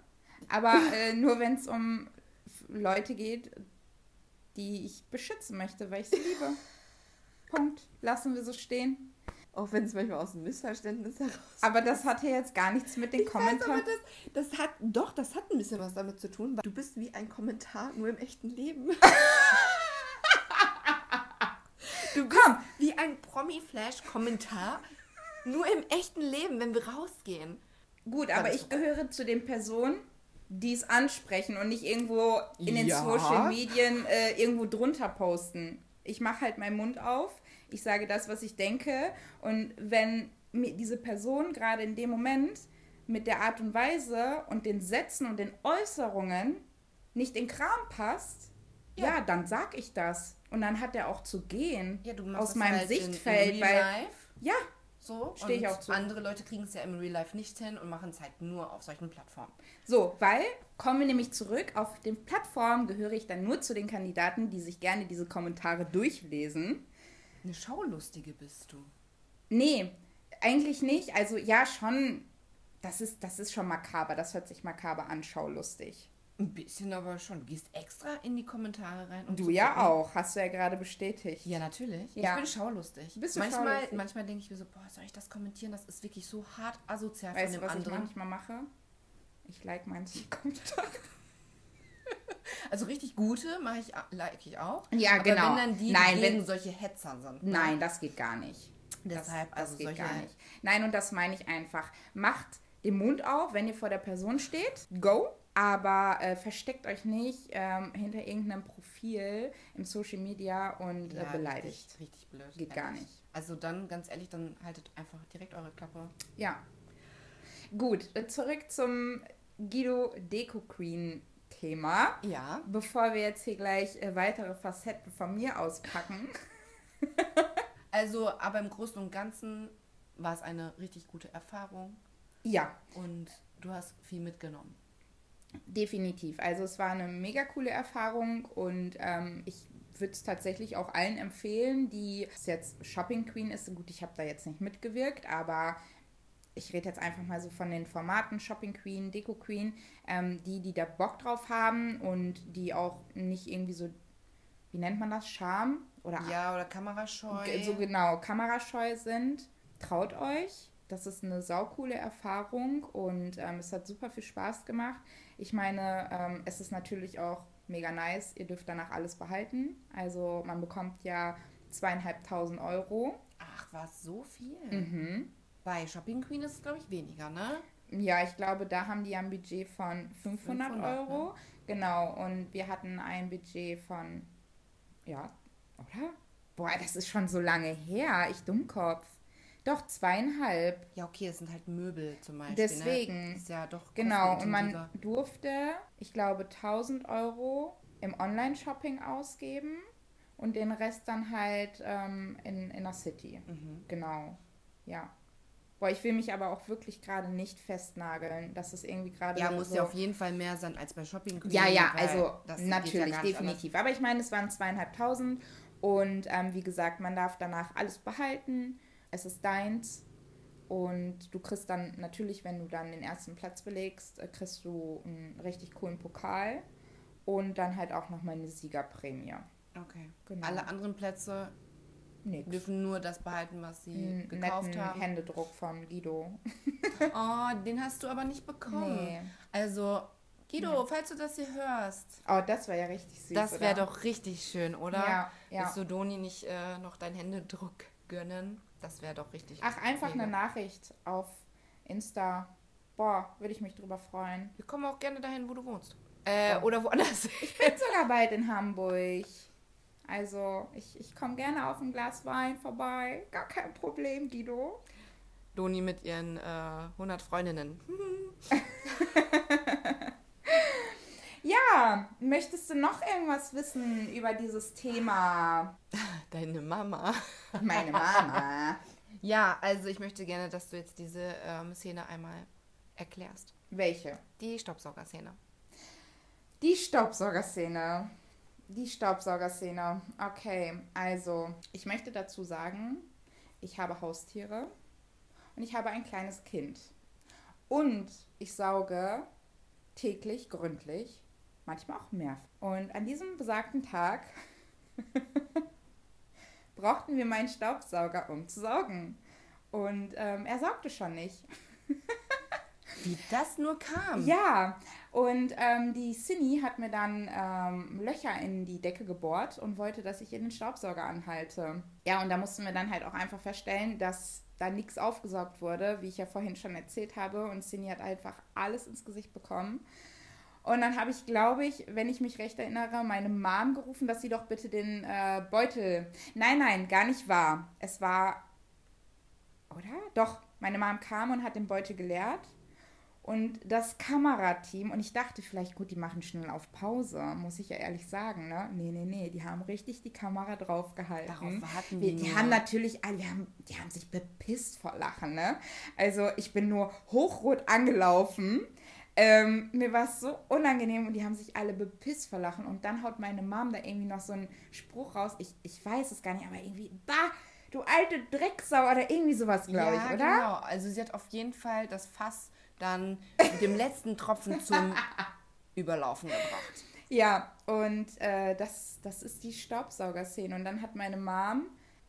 Aber äh, nur wenn es um Leute geht, die ich beschützen möchte, weil ich sie liebe. Punkt. Lassen wir so stehen. Auch wenn es manchmal aus dem Missverständnis heraus. Aber das hatte jetzt gar nichts mit den Ich weiß, aber Kommentaren. das, das hat, doch, das hat ein bisschen was damit zu tun, weil du bist wie ein Kommentar, nur im echten Leben. du bist Komm. wie ein Promi-Flash-Kommentar, nur im echten Leben, wenn wir rausgehen. Gut, aber ich gehöre zu den Personen, die es ansprechen und nicht irgendwo in den Ja. Social Medien äh, irgendwo drunter posten. Ich mache halt meinen Mund auf, ich sage das, was ich denke und wenn mir diese Person gerade in dem Moment mit der Art und Weise und den Sätzen und den Äußerungen nicht in Kram passt, ja, Ja. dann sag ich das. Und dann hat er auch zu gehen Ja, du aus meinem Sichtfeld, weil Life. ja, So, Steh ich auch zu. Andere Leute kriegen es ja im Real Life nicht hin und machen es halt nur auf solchen Plattformen. So, weil, kommen wir nämlich zurück, auf den Plattformen gehöre ich dann nur zu den Kandidaten, die sich gerne diese Kommentare durchlesen. Eine Schaulustige bist du. Nee, eigentlich nicht. Also ja, schon, das ist, das ist schon makaber, das hört sich makaber an, schaulustig. Ein bisschen aber schon. Du gehst extra in die Kommentare rein. um Du ja gucken. auch, hast du ja gerade bestätigt. Ja, natürlich. Ja. Ich bin schaulustig. Bist du manchmal schaulustig? manchmal denke ich mir so, boah, soll ich das kommentieren? Das ist wirklich so hart asozial Weißt du, von dem was ich anderen. manchmal mache? Ich like manche Kommentare. Also richtig gute mache ich, like ich auch. Ja, Aber genau. wenn dann die Nein, gegen wenn- solche Hetzer sind. ne? Nein, das geht gar nicht. Deshalb, das, also das geht solche- gar nicht. Nein, und das meine ich einfach. Macht den Mund auf, wenn ihr vor der Person steht. Go. Aber äh, versteckt euch nicht ähm, hinter irgendeinem Profil im Social Media und Ja, äh, beleidigt. Richtig, richtig blöd. Geht gar nicht. Also dann, ganz ehrlich, dann haltet einfach direkt eure Klappe. Ja. Gut, äh, zurück zum Guido Deco Queen Thema. Ja. Bevor wir jetzt hier gleich äh, weitere Facetten von mir auspacken. Also, aber im Großen und Ganzen war es eine richtig gute Erfahrung Ja, und du hast viel mitgenommen. Definitiv. Also es war eine mega coole Erfahrung und ähm, ich würde es tatsächlich auch allen empfehlen, die es jetzt Shopping Queen ist. Gut, ich habe da jetzt nicht mitgewirkt, aber ich rede jetzt einfach mal so von den Formaten Shopping Queen, Deko Queen, ähm, die, die da Bock drauf haben und die auch nicht irgendwie so, wie nennt man das, Charme oder Ja, oder Kamerascheu. So genau kamerascheu sind, traut euch. Das ist eine saukoole Erfahrung und ähm, es hat super viel Spaß gemacht. Ich meine, ähm, es ist natürlich auch mega nice. Ihr dürft danach alles behalten. Also man bekommt ja zweieinhalbtausend Euro. Ach, war es so viel? Mhm. Bei Shopping Queen ist es, glaube ich, weniger, ne? Ja, ich glaube, da haben die ein Budget von 500, 500, Euro. Genau, und wir hatten ein Budget von, ja, oder? Boah, das ist schon so lange her. Ich Dummkopf. Doch, zweieinhalb. Ja, okay, es sind halt Möbel zum Beispiel. Deswegen. Ne? Ist ja doch Genau, und man durfte, ich glaube, 1000 Euro im Online-Shopping ausgeben und den Rest dann halt ähm, in, in der City. Mhm. Genau, ja. Boah, ich will mich aber auch wirklich gerade nicht festnageln. Das ist irgendwie gerade Ja, muss so ja auf jeden Fall mehr sein als bei Shopping ja, ja, also ja natürlich, nicht definitiv. Aber ich meine, es waren zweieinhalbtausend und ähm, wie gesagt, man darf danach alles behalten. Es ist deins und du kriegst dann natürlich, wenn du dann den ersten Platz belegst, äh, kriegst du einen richtig coolen Pokal und dann halt auch nochmal eine Siegerprämie. Okay. Genau. Alle anderen Plätze Nix. dürfen nur das behalten, was sie Einen gekauft netten haben. Händedruck von Guido. Oh, den hast du aber nicht bekommen. Nee. Also, Guido, falls du das hier hörst, Oh, das wäre ja richtig süß. das wäre doch richtig schön, oder? Ja, ja. Du Doni nicht äh, noch deinen Händedruck gönnen? Das wäre doch richtig Ach, einfach mega. eine Nachricht auf Insta. Boah, würde ich mich drüber freuen. Wir kommen auch gerne dahin, wo du wohnst. Äh, Oh. oder woanders. Ich bin sogar bald in Hamburg. Also, ich, ich komme gerne auf ein Glas Wein vorbei. Gar kein Problem, Guido. Doni mit ihren äh, 100 Freundinnen. Ja, möchtest du noch irgendwas wissen über dieses Thema? Deine Mama. Meine Mama. Ja, also ich möchte gerne, dass du jetzt diese ähm, Szene einmal erklärst. Welche? Die Staubsaugerszene. Die Staubsaugerszene. Die Staubsaugerszene. Okay, also ich möchte dazu sagen, ich habe Haustiere und ich habe ein kleines Kind. Und ich sauge täglich gründlich, manchmal auch mehr. Und an diesem besagten Tag brauchten wir meinen Staubsauger, um zu saugen. Und ähm, er saugte schon nicht. Wie das nur kam. Ja, und ähm, die Cindy hat mir dann ähm, Löcher in die Decke gebohrt und wollte, dass ich ihr den Staubsauger anhalte. Ja, und da mussten wir dann halt auch einfach feststellen, dass da nichts aufgesaugt wurde, wie ich ja vorhin schon erzählt habe. Und Cindy hat einfach alles ins Gesicht bekommen. Und dann habe ich, glaube ich, wenn ich mich recht erinnere, meine Mom gerufen, dass sie doch bitte den äh, Beutel. Nein, nein, gar nicht wahr. Es war. Oder? Doch, meine Mom kam und hat den Beutel geleert. Und das Kamerateam, und ich dachte vielleicht, gut, die machen schnell auf Pause, muss ich ja ehrlich sagen, ne? Nee, nee, nee, die haben richtig die Kamera draufgehalten. Darauf warten wir, die Die haben natürlich, alle, haben, die haben sich bepisst vor Lachen, ne? Also ich bin nur hochrot angelaufen. Ähm, mir war es so unangenehm und die haben sich alle bepisst vor Lachen. Und dann haut meine Mom da irgendwie noch so einen Spruch raus. Ich, ich weiß es gar nicht, aber irgendwie, bah, du alte Drecksau oder irgendwie sowas, glaube ja, ich, oder? genau. Also sie hat auf jeden Fall das Fass dann mit dem letzten Tropfen zum Überlaufen gebracht. Ja, und äh, das, das ist die Staubsaugerszene. Und dann hat meine Mom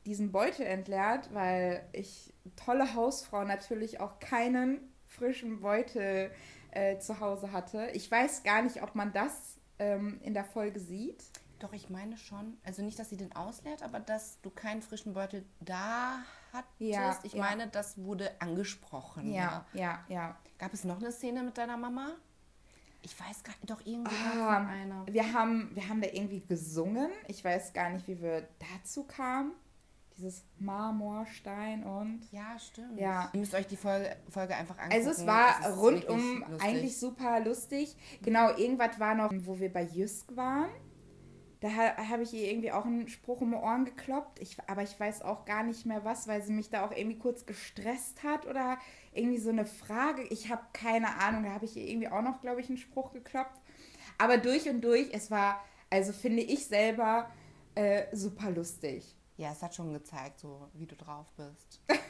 diesen Beutel entleert, weil ich, tolle Hausfrau, natürlich auch keinen frischen Beutel äh, zu Hause hatte. Ich weiß gar nicht, ob man das ähm, in der Folge sieht. Doch, ich meine schon. Also nicht, dass sie den ausleert, aber dass du keinen frischen Beutel da hattest. Ja, ich ja. meine, das wurde angesprochen. Ja, ja, ja. Gab es noch eine Szene mit deiner Mama? Ich weiß gar nicht, doch irgendwie Ah, einer. Wir haben, wir haben da irgendwie gesungen. Ich weiß gar nicht, wie wir dazu kamen. Dieses Marmorstein und Ja, stimmt. Ja. Ihr müsst euch die Folge, Folge einfach angucken. Also es war rundum eigentlich super lustig. Genau, irgendwas war noch, wo wir bei Jysk waren. Da ha habe ich ihr irgendwie auch einen Spruch um die Ohren gekloppt. Ich, aber ich weiß auch gar nicht mehr was, weil sie mich da auch irgendwie kurz gestresst hat oder irgendwie so eine Frage. Ich habe keine Ahnung. Da habe ich ihr irgendwie auch noch, glaube ich, einen Spruch gekloppt. Aber durch und durch, es war, also finde ich selber, äh, super lustig. Ja, es hat schon gezeigt, so wie du drauf bist.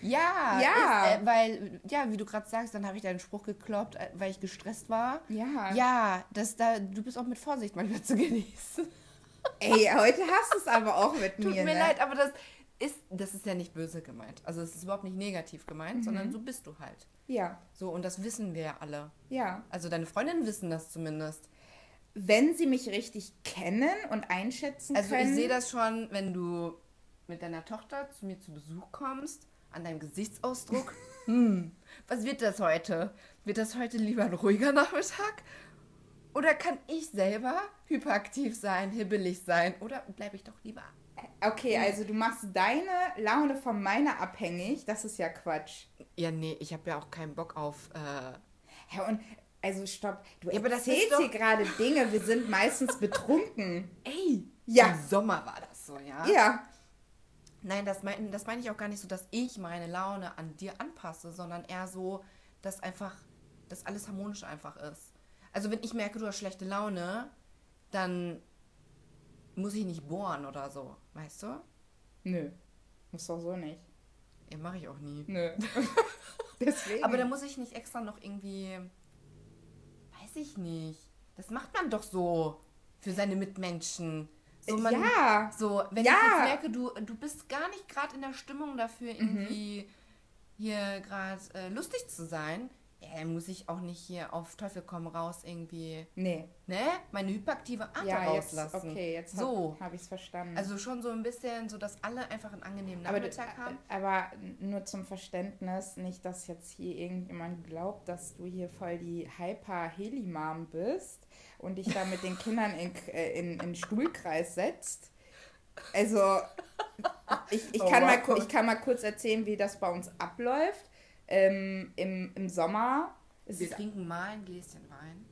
ja, Ja. Ist, äh, weil, ja, wie du gerade sagst, dann habe ich deinen Spruch gekloppt, äh, weil ich gestresst war. Ja. Ja, das da, du bist auch mit Vorsicht manchmal zu genießen. Ey, heute hast du es aber auch mit Tut mir. mir ne? leid, aber das ist, das ist ja nicht böse gemeint. Also es ist überhaupt nicht negativ gemeint, Mhm. sondern so bist du halt. Ja, So, und das wissen wir ja alle. ja. Also deine Freundinnen wissen das zumindest. Wenn sie mich richtig kennen und einschätzen Also können. ich sehe das schon, wenn du mit deiner Tochter zu mir zu Besuch kommst, an deinem Gesichtsausdruck. hm, was wird das heute? Wird das heute lieber ein ruhiger Nachmittag? Oder kann ich selber hyperaktiv sein, hibbelig sein? Oder bleibe ich doch lieber? Okay, also du machst deine Laune von meiner abhängig. Das ist ja Quatsch. Ja, nee, ich habe ja auch keinen Bock auf. Äh, Ja, und also stopp. Du Ja, aber das erzählst hier gerade Dinge. Wir sind meistens betrunken. ey, Ja. im Sommer war das so, ja? Ja. Nein, das meine das mein ich auch gar nicht so, dass ich meine Laune an dir anpasse, sondern eher so, dass einfach, dass alles harmonisch einfach ist. Also wenn ich merke, du hast schlechte Laune, dann muss ich nicht bohren oder so, weißt du? Nö. Muss doch so nicht. Ja, mache ich auch nie. Nö. Deswegen. Aber da muss ich nicht extra noch irgendwie, ich nicht. Das macht man doch so für seine Mitmenschen. So, man, ja. So, wenn Ja. ich jetzt merke, du, du bist gar nicht gerade in der Stimmung dafür, irgendwie hier gerade äh, lustig zu sein, ja, dann muss ich auch nicht hier auf Teufel komm raus irgendwie, Nee. ne, meine hyperaktive Art Ja, jetzt. rauslassen. Okay, jetzt So. habe ich es verstanden. Also schon so ein bisschen, so dass alle einfach einen angenehmen aber, Nachmittag haben. aber nur zum Verständnis, nicht, dass jetzt hier irgendjemand glaubt, dass du hier voll die Hyper-Heli-Mom bist und dich da mit den Kindern in, äh, in, in Stuhlkreis setzt. Also, ich, ich, Oh, kann mal, wow. ku- ich kann mal kurz erzählen, wie das bei uns abläuft. Ähm, im, Im Sommer ist Wir trinken mal ein Gläschen Wein.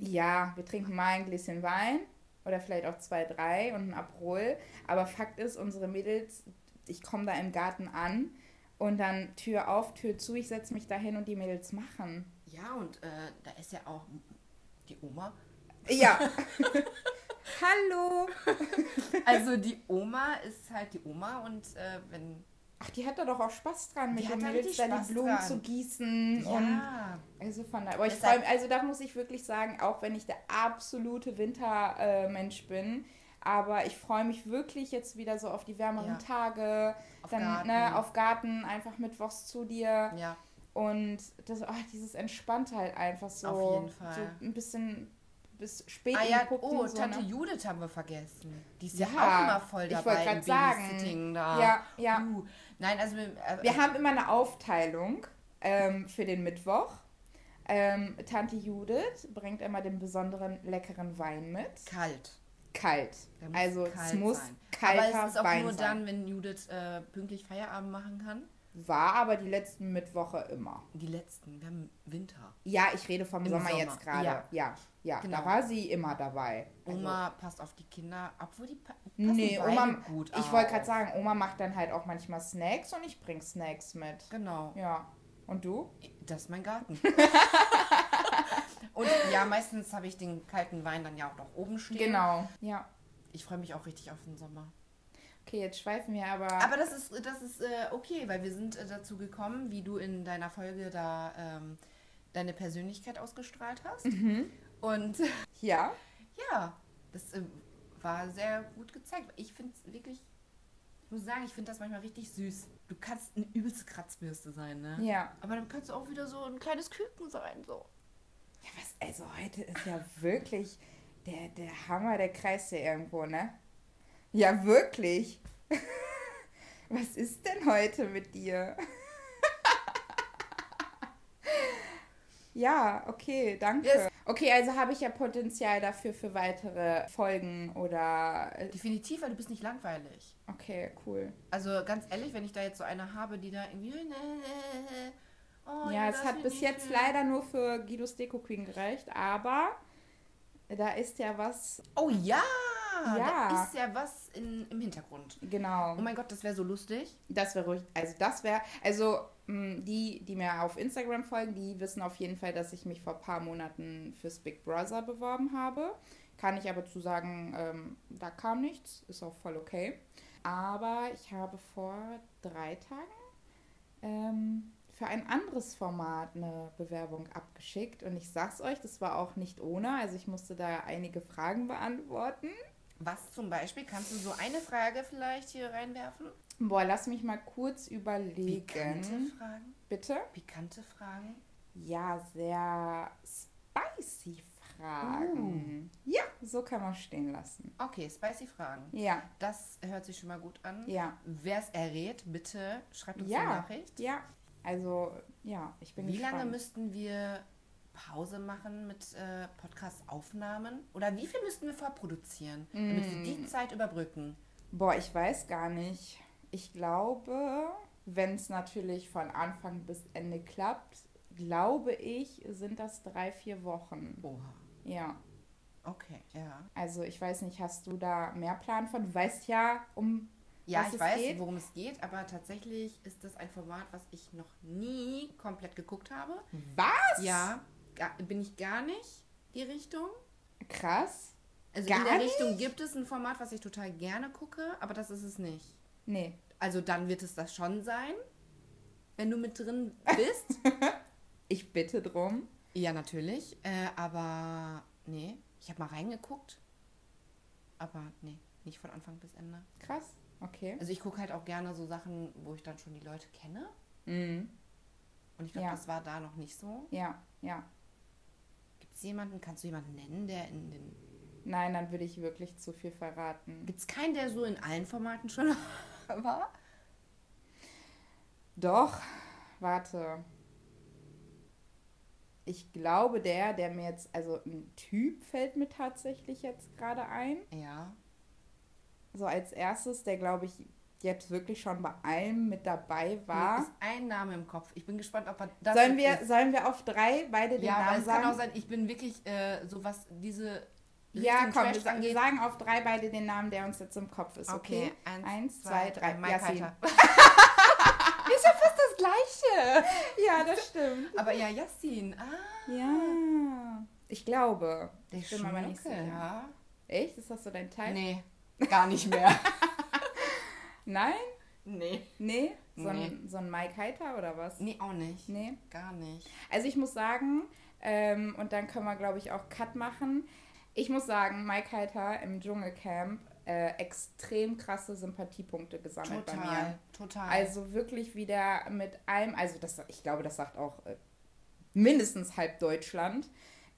ja, wir trinken mal ein Gläschen Wein oder vielleicht auch zwei, drei und ein Aperol. Aber Fakt ist, unsere Mädels, ich komme da im Garten an und dann Tür auf, Tür zu, ich setze mich da hin und die Mädels machen. Ja, und äh, da ist ja auch die Oma. Ja. Hallo. Also die Oma ist halt die Oma und äh, wenn... Ach, die hat da doch auch Spaß dran, mit Die den Mädels da die Blumen dran. zu gießen und Ja, also von da. Aber ich mich, also da muss ich wirklich sagen, auch wenn ich der absolute Wintermensch bin, aber ich freue mich wirklich jetzt wieder so auf die wärmeren Ja. Tage, Auf dann Garten. Ne, auf Garten, einfach mittwochs zu dir ja. und das, oh, dieses entspannt halt einfach so, Auf jeden Fall. so ein bisschen bis spät Ah ja, oh, so, Tante ne? Judith haben wir vergessen. Die ist ja, Ja, auch immer voll ich dabei wollte im grad sagen. Da. Ja, ja. Uh, nein, also wir, äh, Wir haben immer eine Aufteilung ähm, für den Mittwoch. Ähm, Tante Judith bringt immer den besonderen leckeren Wein mit. kalt. Kalt. Also es kalt muss sein. kalter Aber es ist auch Wein nur sein. dann, wenn Judith äh, pünktlich Feierabend machen kann. War aber die letzten Mittwoche immer. Die letzten, wir haben Winter. Ja, ich rede vom Sommer, Sommer, jetzt gerade. ja. Ja, ja, Genau. da war sie immer dabei. Also, Oma passt auf die Kinder, obwohl die pa passen nee, Oma, gut ich wollte gerade sagen, Oma macht dann halt auch manchmal Snacks und ich bring Snacks mit. Genau. Ja. Und du? Das ist mein Garten. Und ja, meistens habe ich den kalten Wein dann ja auch noch oben stehen. Genau. Ja. Ich freue mich auch richtig auf den Sommer. Okay, jetzt schweifen wir aber. Aber das ist, das ist äh, okay, weil wir sind äh, dazu gekommen, wie du in deiner Folge da ähm, deine Persönlichkeit ausgestrahlt hast. Mhm. Und ja. ja, das äh, war sehr gut gezeigt. Ich finde es wirklich, ich muss sagen, ich finde das manchmal richtig süß. Du kannst eine übelste Kratzbürste sein, ne? Ja. Aber dann kannst du auch wieder so ein kleines Küken sein, so. Ja, was, also heute ist ja wirklich der, der Hammer, der kreist ja irgendwo, ne? Ja, wirklich. Was ist denn heute mit dir? ja, okay, danke. Yes. Okay, also habe ich ja Potenzial dafür für weitere Folgen oder. äh, Definitiv, weil du bist nicht langweilig. Okay, cool. Also ganz ehrlich, wenn ich da jetzt so eine habe, die da irgendwie. Oh, ja, es hat bis jetzt schön. leider nur für Guidos Deko Queen gereicht, aber da ist ja was. Oh ja! Ja. da ist ja was in, im Hintergrund. Genau. Oh mein Gott, das wäre so lustig. Das wäre ruhig, also das wäre, also mh, die, die mir auf Instagram folgen, die wissen auf jeden Fall, dass ich mich vor ein paar Monaten fürs Big Brother beworben habe. Kann ich aber zu sagen, ähm, da kam nichts, ist auch voll okay. Aber ich habe vor drei Tagen ähm, für ein anderes Format eine Bewerbung abgeschickt und ich sag's euch, das war auch nicht ohne, also ich musste da einige Fragen beantworten. Was zum Beispiel? Kannst du so eine Frage vielleicht hier reinwerfen? Boah, lass mich mal kurz überlegen. Pikante Fragen? Bitte? Pikante Fragen? Ja, sehr spicy Fragen. Ja, so kann man stehen lassen. Okay, spicy Fragen. Ja, Das hört sich schon mal gut an. ja, Wer es errät, bitte schreibt uns Ja. eine Nachricht. ja. Also, ja, ich bin Wie gespannt. lange müssten wir Pause machen mit äh, Podcast-Aufnahmen? Oder wie viel müssten wir vorproduzieren, damit wir Mm. die Zeit überbrücken? Boah, ich weiß gar nicht. Ich glaube, wenn es natürlich von Anfang bis Ende klappt, glaube ich, sind das drei, vier Wochen. Oha. Ja, Okay, ja. also ich weiß nicht, hast du da mehr Plan von? Du weißt ja, um Ja, was ich weiß, geht. worum es geht, aber tatsächlich ist das ein Format, was ich noch nie komplett geguckt habe. Was? Ja, bin ich gar nicht die Richtung. Krass. Also Gar in der nicht? Richtung gibt es ein Format, was ich total gerne gucke, aber das ist es nicht. Nee. Also dann wird es das schon sein, wenn du mit drin bist. Ich bitte drum. ja, natürlich. Äh, aber nee, ich habe mal reingeguckt. Aber nee, nicht von Anfang bis Ende. Krass. Okay. Also ich gucke halt auch gerne so Sachen, wo ich dann schon die Leute kenne. Mhm. Und ich glaube, Ja. das war da noch nicht so. Ja, ja. Es jemanden, kannst du jemanden nennen, der in den... Nein, dann würde ich wirklich zu viel verraten. Gibt es keinen, der so in allen Formaten schon war? Doch, warte. Ich glaube, der, der mir jetzt, also ein Typ fällt mir tatsächlich jetzt gerade ein. Ja. So als erstes, der glaube ich jetzt wirklich schon bei allem mit dabei Mir war. ist ein Name im Kopf. Ich bin gespannt, ob er das Sollen wir, ist. sollen wir auf drei beide den Ja, weil Namen es kann auch sagen? sein, ich bin wirklich äh, so was diese Ja, komm, Trash wir, angeht. sagen auf drei beide den Namen, der uns jetzt im Kopf ist, okay? eins, Eins, zwei, drei. Mike Yassin. Ist ja fast das Gleiche. ja, das stimmt. Aber ja, Yassin. Ah, Ja, ich glaube. der ich bin mir aber nicht sicher. ja. Echt? Ist das so dein Teil? Nee, gar nicht mehr. Nein? nee. Nee? So, Nee. Ein, so ein Mike Heiter oder was? Nee, auch nicht. Nee. Gar nicht. Also ich muss sagen, ähm, und dann können wir, glaube ich, auch Cut machen. Ich muss sagen, Mike Heiter im Dschungelcamp äh, extrem krasse Sympathiepunkte gesammelt bei mir. Total, total. Also wirklich wieder mit allem, also das, ich glaube, das sagt auch äh, mindestens halb Deutschland,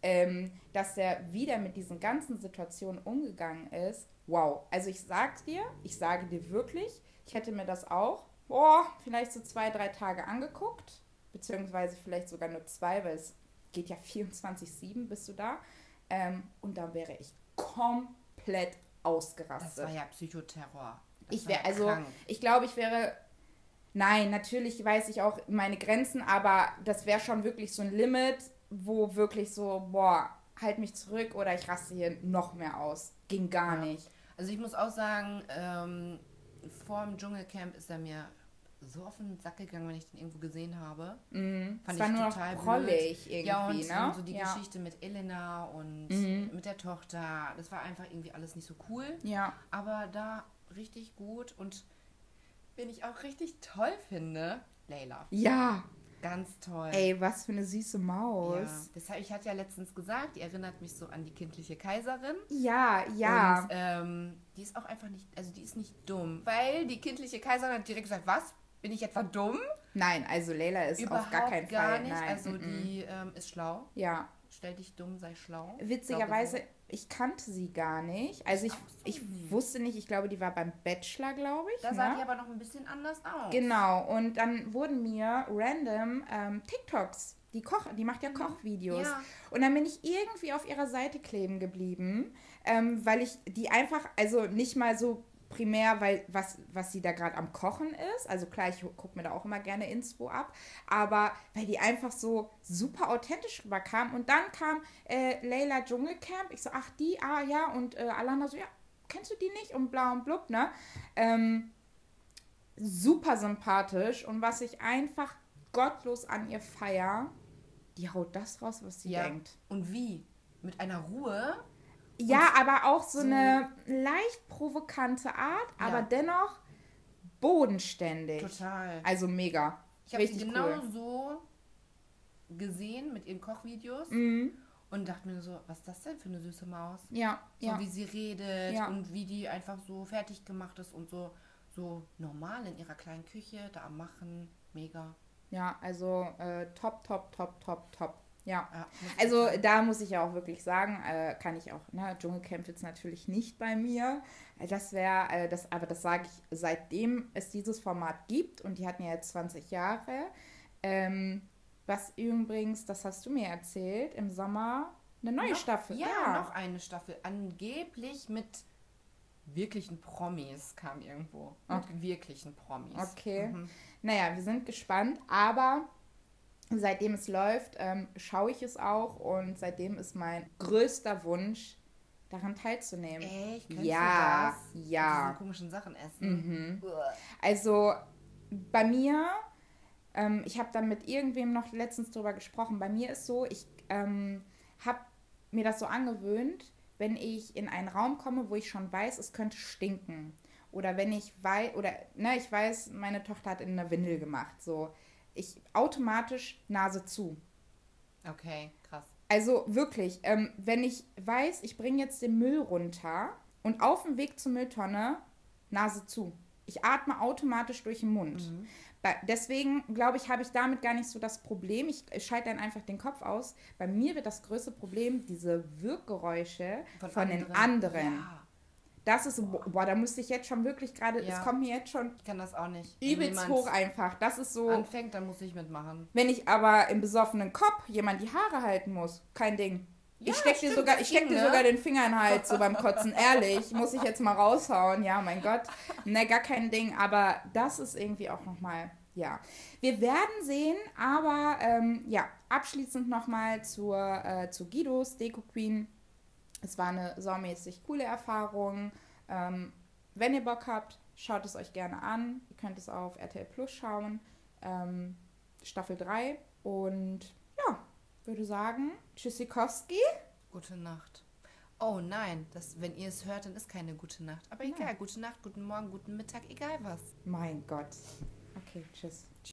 ähm, dass der wieder mit diesen ganzen Situationen umgegangen ist. Wow. Also ich sag's dir, ich sage dir wirklich, ich hätte mir das auch, boah, vielleicht so zwei, drei Tage angeguckt, beziehungsweise vielleicht sogar nur zwei, weil es geht ja 24-7 bist du da. Ähm, und dann wäre ich komplett das ausgerastet. war ja Psychoterror. Das Ich war wäre, ja also, ich glaube, ich wäre. Nein, natürlich weiß ich auch meine Grenzen, aber das wäre schon wirklich so ein Limit, wo wirklich so, boah, halt mich zurück oder ich raste hier noch mehr aus. Ging gar Ja. nicht. Also ich muss auch sagen, ähm, vor dem Dschungelcamp ist er mir so auf den Sack gegangen, wenn ich den irgendwo gesehen habe. Mhm. Fand es war ich nur total noch blöd. irgendwie, ja, und ne? so die ja. Geschichte mit Elena und Mhm. mit der Tochter, das war einfach irgendwie alles nicht so cool. Ja. Aber da richtig gut und wen ich auch richtig toll finde, Leila. Ja. Ganz toll. Ey, was für eine süße ja. Maus. Deshalb, ich hatte ja letztens gesagt, die erinnert mich so an die kindliche Kaiserin. Ja, ja. Und ähm, die ist auch einfach nicht, also die ist nicht dumm. Weil die kindliche Kaiserin hat direkt gesagt, was? Bin ich etwa dumm? Nein, also Leila ist Überhaupt auf gar keinen gar Fall. nicht. Nein. also mm, mm. die ähm, ist schlau. Ja. Stell dich dumm, sei schlau. Witzigerweise, Glaube ich kannte sie gar nicht. Also ich, ich wusste nicht, ich glaube, die war beim Bachelor, glaube ich. Da ne? sah die aber noch ein bisschen anders aus. Genau, und dann wurden mir random ähm, TikToks, die Koch, die macht ja Kochvideos. Mhm. Ja. Und dann bin ich irgendwie auf ihrer Seite kleben geblieben, ähm, weil ich die einfach, also nicht mal so primär, weil was, was sie da gerade am Kochen ist. Also klar, ich gucke mir da auch immer gerne Inspo ab, aber weil die einfach so super authentisch rüberkam. Und dann kam äh, Leila Dschungelcamp. Ich so, ach die, ah ja, und äh, Alana so, ja, kennst du die nicht? Und bla und blub, ne? Ähm, super sympathisch und was ich einfach gottlos an ihr feier, die haut das raus, was sie Ja. denkt. Und wie? Mit einer Ruhe? Ja, aber auch so, so- eine leicht provokante Art, Ja. aber dennoch bodenständig. Total. Also mega. Ich habe sie genau cool. so gesehen mit ihren Kochvideos Mhm. und dachte mir so, was ist das denn für eine süße Maus? Ja, So ja. wie sie redet Ja. und wie die einfach so fertig gemacht ist und so, so normal in ihrer kleinen Küche da am Machen. Mega. Ja, also äh, top, top, top, top, top. Ja. Ja, ich Also da muss ich ja auch wirklich sagen, äh, kann ich auch, ne, Dschungelcamp jetzt natürlich nicht bei mir. Äh, Das wäre, äh, das, aber das sage ich, seitdem es dieses Format gibt und die hatten ja jetzt 20 Jahre. Ähm, was übrigens, das hast du mir erzählt, im Sommer eine neue Noch- Staffel. Ja, noch eine Staffel. Angeblich mit wirklichen Promis kam irgendwo. Mit wirklichen Promis. Okay. Mhm. Naja, wir sind gespannt, aber seitdem es läuft, ähm, schaue ich es auch und seitdem ist mein größter Wunsch, daran teilzunehmen. Echt? Könntest Ja, du das? ja. Diese komischen Sachen essen. Mhm. Also bei mir, ähm, ich habe da mit irgendwem noch letztens drüber gesprochen, bei mir ist so, ich ähm, habe mir das so angewöhnt, wenn ich in einen Raum komme, wo ich schon weiß, es könnte stinken. Oder wenn ich weiß, oder ne, ich weiß, meine Tochter hat in einer Windel gemacht. So, ich automatisch Nase zu. Okay, krass. Also wirklich, ähm, wenn ich weiß, ich bringe jetzt den Müll runter und auf dem Weg zur Mülltonne Nase zu. Ich atme automatisch durch den Mund. Mhm. Deswegen glaube ich, habe ich damit gar nicht so das Problem. Ich schalte dann einfach den Kopf aus. Bei mir wird das größte Problem diese Wirkgeräusche von, den anderen. Ja, Das ist, so, boah, da müsste ich jetzt schon wirklich gerade, Ja. es kommt mir jetzt schon ich kann das auch nicht. Übelst hoch einfach. Das ist so, anfängt, dann muss ich mitmachen. wenn ich aber im besoffenen Kopf jemand die Haare halten muss, kein Ding. Ja, ich steck dir sogar, ich steck ging, dir ne? sogar den Finger in den Hals, so beim Kotzen. Ehrlich, muss ich jetzt mal raushauen. Ja, mein Gott. Ne, gar kein Ding. Aber das ist irgendwie auch nochmal, ja. Wir werden sehen, aber ähm, ja, abschließend nochmal zur, äh, zu Guidos Deko Queen. Es war eine saumäßig coole Erfahrung. Ähm, wenn ihr Bock habt, schaut es euch gerne an. Ihr könnt es auf RTL Plus schauen. Ähm, Staffel 3. Und ja, würde sagen, Tschüssikowski. Gute Nacht. Oh nein, das, wenn ihr es hört, dann ist keine gute Nacht. Aber egal, gute Nacht, guten Morgen, guten Mittag, egal was. Mein Gott. Okay, tschüss.